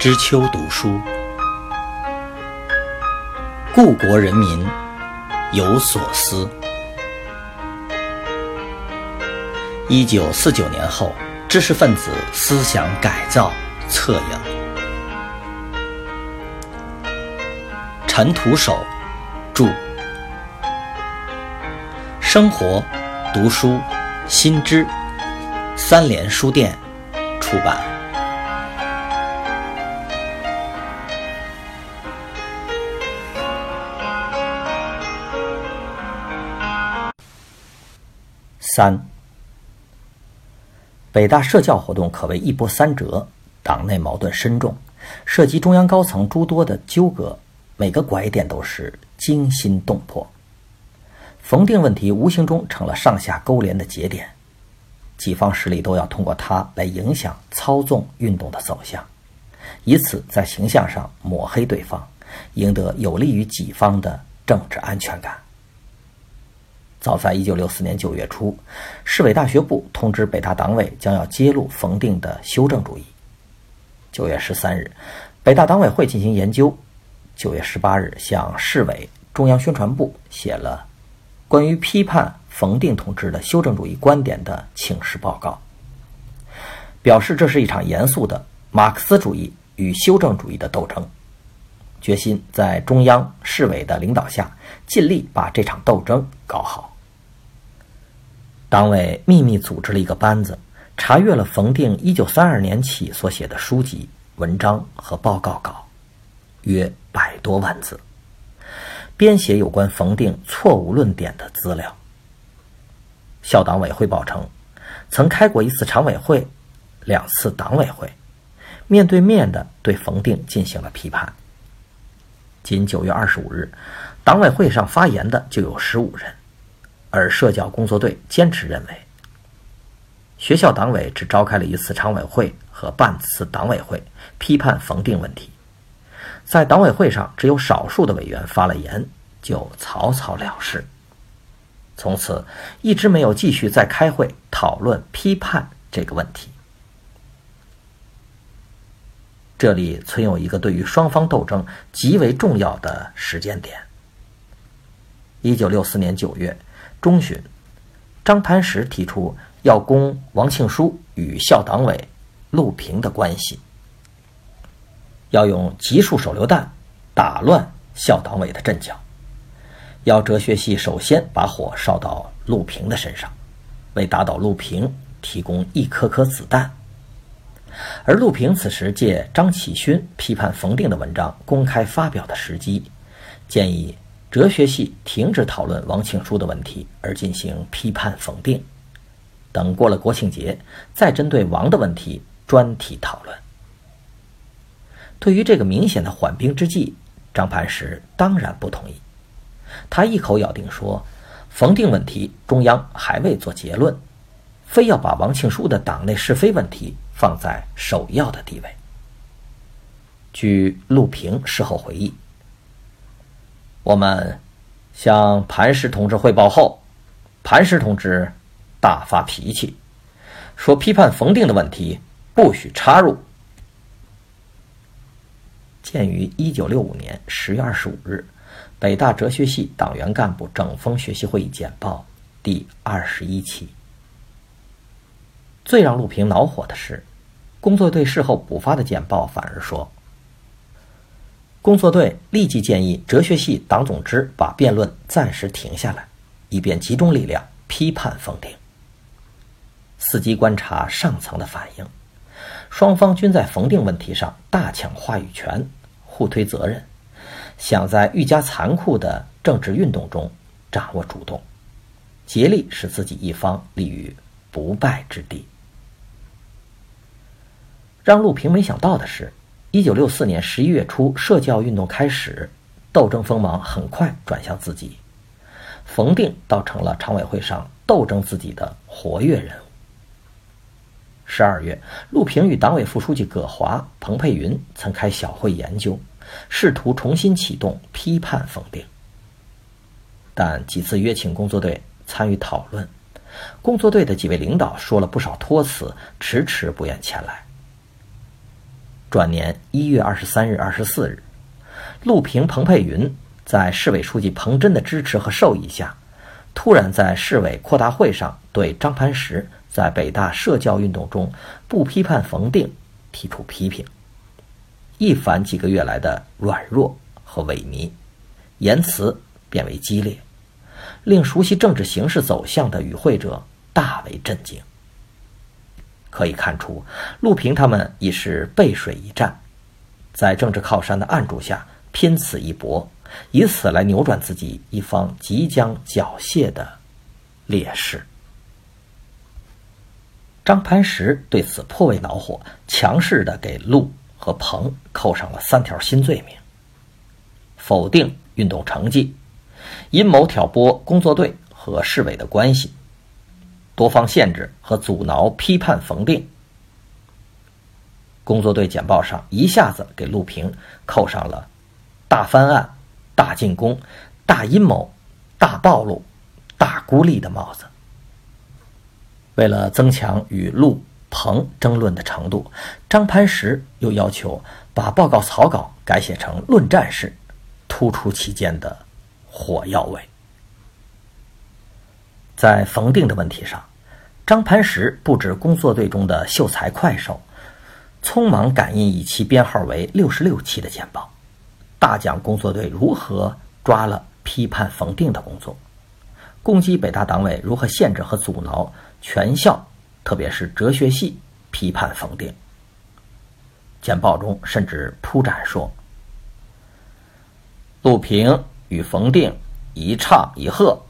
知秋读书，故国人民有所思。一九四九年后，知识分子思想改造策应。陈独守著，生活、读书、新知，三联书店出版。三，北大社教活动可谓一波三折，党内矛盾深重，涉及中央高层诸多的纠葛，每个拐点都是惊心动魄。冯定问题无形中成了上下勾连的节点，几方势力都要通过它来影响、操纵运动的走向，以此在形象上抹黑对方，赢得有利于己方的政治安全感。早在一九六四年九月初，市委大学部通知北大党委将要揭露冯定的修正主义。九月十三日，北大党委会进行研究。九月十八日，向市委、中央宣传部写了关于批判冯定同志的修正主义观点的请示报告，表示这是一场严肃的马克思主义与修正主义的斗争，决心在中央、市委的领导下，尽力把这场斗争搞好。党委秘密组织了一个班子，查阅了冯定1932年起所写的书籍、文章和报告稿，约百多万字，编写有关冯定错误论点的资料。校党委汇报称，曾开过一次常委会，两次党委会，面对面的对冯定进行了批判。仅9月25日，党委会上发言的就有15人。而社教工作队坚持认为，学校党委只召开了一次常委会和半次党委会，批判冯定问题，在党委会上只有少数的委员发了言，就草草了事。从此一直没有继续再开会讨论批判这个问题。这里存有一个对于双方斗争极为重要的时间点：一九六四年九月。中旬，张磐石提出要攻王庆书与校党委陆平的关系，要用集束手榴弹打乱校党委的阵脚，要哲学系首先把火烧到陆平的身上，为打倒陆平提供一颗颗子弹。而陆平此时借张启勋批判冯定的文章公开发表的时机，建议。哲学系停止讨论王庆书的问题，而进行批判否定。等过了国庆节，再针对王的问题专题讨论。对于这个明显的缓兵之计，张磐石当然不同意。他一口咬定说，冯定问题中央还未做结论，非要把王庆书的党内是非问题放在首要的地位。据陆平事后回忆。我们向磐石同志汇报后，磐石同志大发脾气，说批判冯定的问题不许插入。鉴于一九六五年十月二十五日北大哲学系党员干部整风学习会议简报第二十一期，最让陆平恼火的是，工作队事后补发的简报反而说。工作队立即建议哲学系党总支把辩论暂时停下来，以便集中力量批判冯定。伺机观察上层的反应，双方均在冯定问题上大抢话语权，互推责任，想在愈加残酷的政治运动中掌握主动，竭力使自己一方立于不败之地。让陆平没想到的是。一九六四年十一月初，社教运动开始，斗争锋芒很快转向自己。冯定倒成了常委会上斗争自己的活跃人物。十二月，陆平与党委副书记葛华、彭佩云曾开小会研究，试图重新启动批判冯定。但几次约请工作队参与讨论，工作队的几位领导说了不少托辞，迟迟不愿前来。转年一月二十三日、二十四日，陆平、彭佩云在市委书记彭真的支持和授意下，突然在市委扩大会上对张磐石在北大社教运动中不批判冯定提出批评，一反几个月来的软弱和萎靡，言辞变为激烈，令熟悉政治形势走向的与会者大为震惊。可以看出，陆平他们已是背水一战，在政治靠山的暗柱下拼此一搏，以此来扭转自己一方即将缴械的劣势。张潘石对此颇为恼火，强势的给陆和彭扣上了三条新罪名：否定运动成绩，阴谋挑拨工作队和市委的关系。多方限制和阻挠批判冯定，工作队简报上一下子给陆平扣上了大翻案、大进攻、大阴谋、大暴露、大孤立的帽子。为了增强与陆鹏争论的程度，张潘石又要求把报告草稿改写成论战式，突出其间的火药味。在冯定的问题上。张磐石布置工作队中的秀才快手，匆忙赶印一期编号为六十六期的简报，大讲工作队如何抓了批判冯定的工作，攻击北大党委如何限制和阻挠全校，特别是哲学系批判冯定。简报中甚至铺展说：“陆平与冯定一唱一和，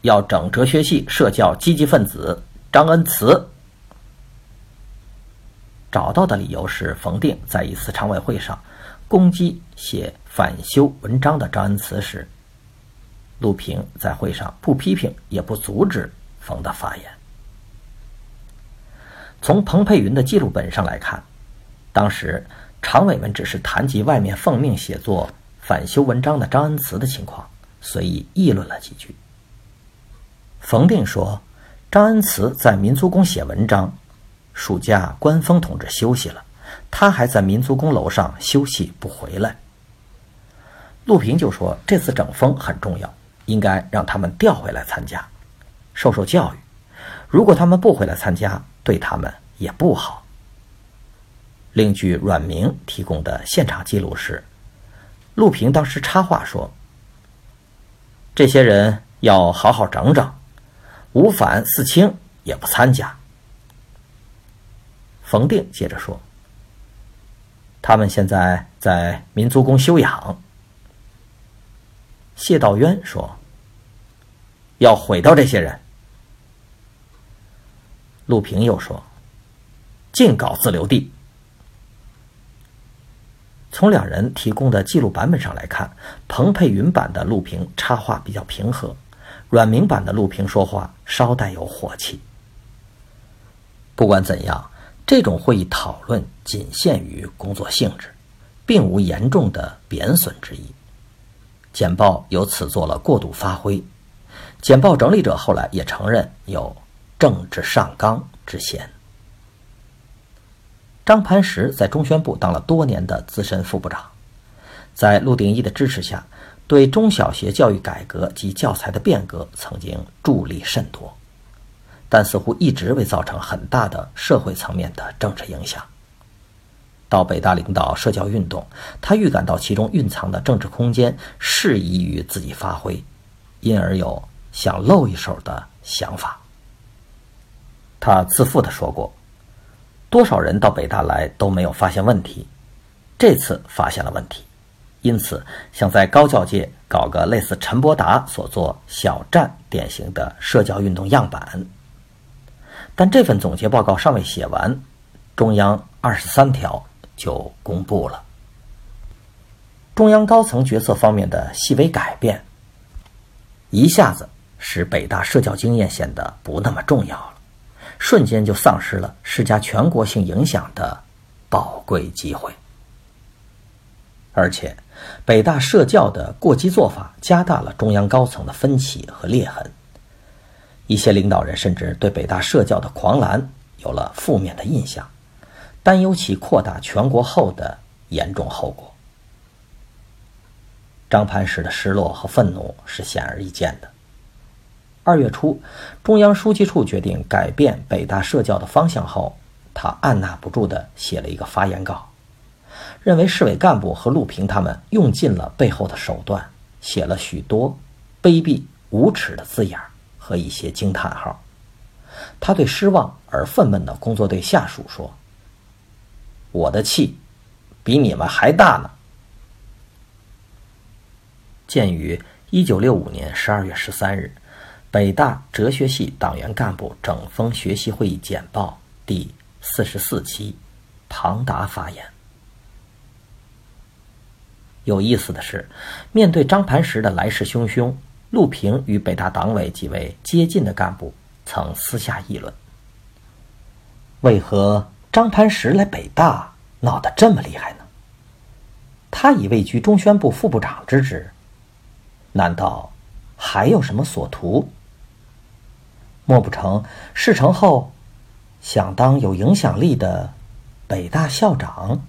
要整哲学系社教积极分子。”张恩慈找到的理由是，冯定在一次常委会上攻击写反修文章的张恩慈时，陆平在会上不批评也不阻止冯的发言。从彭佩云的记录本上来看，当时常委们只是谈及外面奉命写作反修文章的张恩慈的情况，随意议论了几句。冯定说。张恩慈在民族宫写文章，暑假关锋同志休息了，他还在民族宫楼上休息不回来。陆平就说：“这次整风很重要，应该让他们调回来参加，受受教育。如果他们不回来参加，对他们也不好。”另据阮明提供的现场记录是，陆平当时插话说：“这些人要好好整整。”吴反四清也不参加。冯定接着说：“他们现在在民族宫休养。”谢道渊说：“要毁掉这些人。”陆平又说：“尽搞自留地。”从两人提供的记录版本上来看，彭佩云版的陆平插画比较平和。阮明版的陆平说话稍带有火气。不管怎样，这种会议讨论仅限于工作性质，并无严重的贬损之意。简报由此做了过度发挥。简报整理者后来也承认有政治上纲之嫌。张磐石在中宣部当了多年的资深副部长，在陆定一的支持下。对中小学教育改革及教材的变革曾经助力甚多，但似乎一直未造成很大的社会层面的政治影响。到北大领导社教运动，他预感到其中蕴藏的政治空间适宜于自己发挥，因而有想露一手的想法。他自负地说过：“多少人到北大来都没有发现问题，这次发现了问题。”因此，想在高教界搞个类似陈伯达所做小站典型的社交运动样板，但这份总结报告尚未写完，中央二十三条就公布了。中央高层决策方面的细微改变，一下子使北大社交经验显得不那么重要了，瞬间就丧失了施加全国性影响的宝贵机会，而且。北大社教的过激做法，加大了中央高层的分歧和裂痕。一些领导人甚至对北大社教的狂澜有了负面的印象，担忧其扩大全国后的严重后果。张磐石的失落和愤怒是显而易见的。二月初，中央书记处决定改变北大设教的方向后，他按捺不住地写了一个发言稿，认为市委干部和陆平他们用尽了背后的手段，写了许多卑鄙无耻的字眼和一些惊叹号。他对失望而愤懑的工作队下属说：“我的气比你们还大呢。”鉴于一九六五年十二月十三日。北大哲学系党员干部整风学习会议简报第四十四期，庞达发言。有意思的是，面对张磐石的来势汹汹，陆平与北大党委几位接近的干部曾私下议论：为何张磐石来北大闹得这么厉害呢？他已位居中宣部副部长之职，难道还有什么所图？莫不成事成后，想当有影响力的北大校长？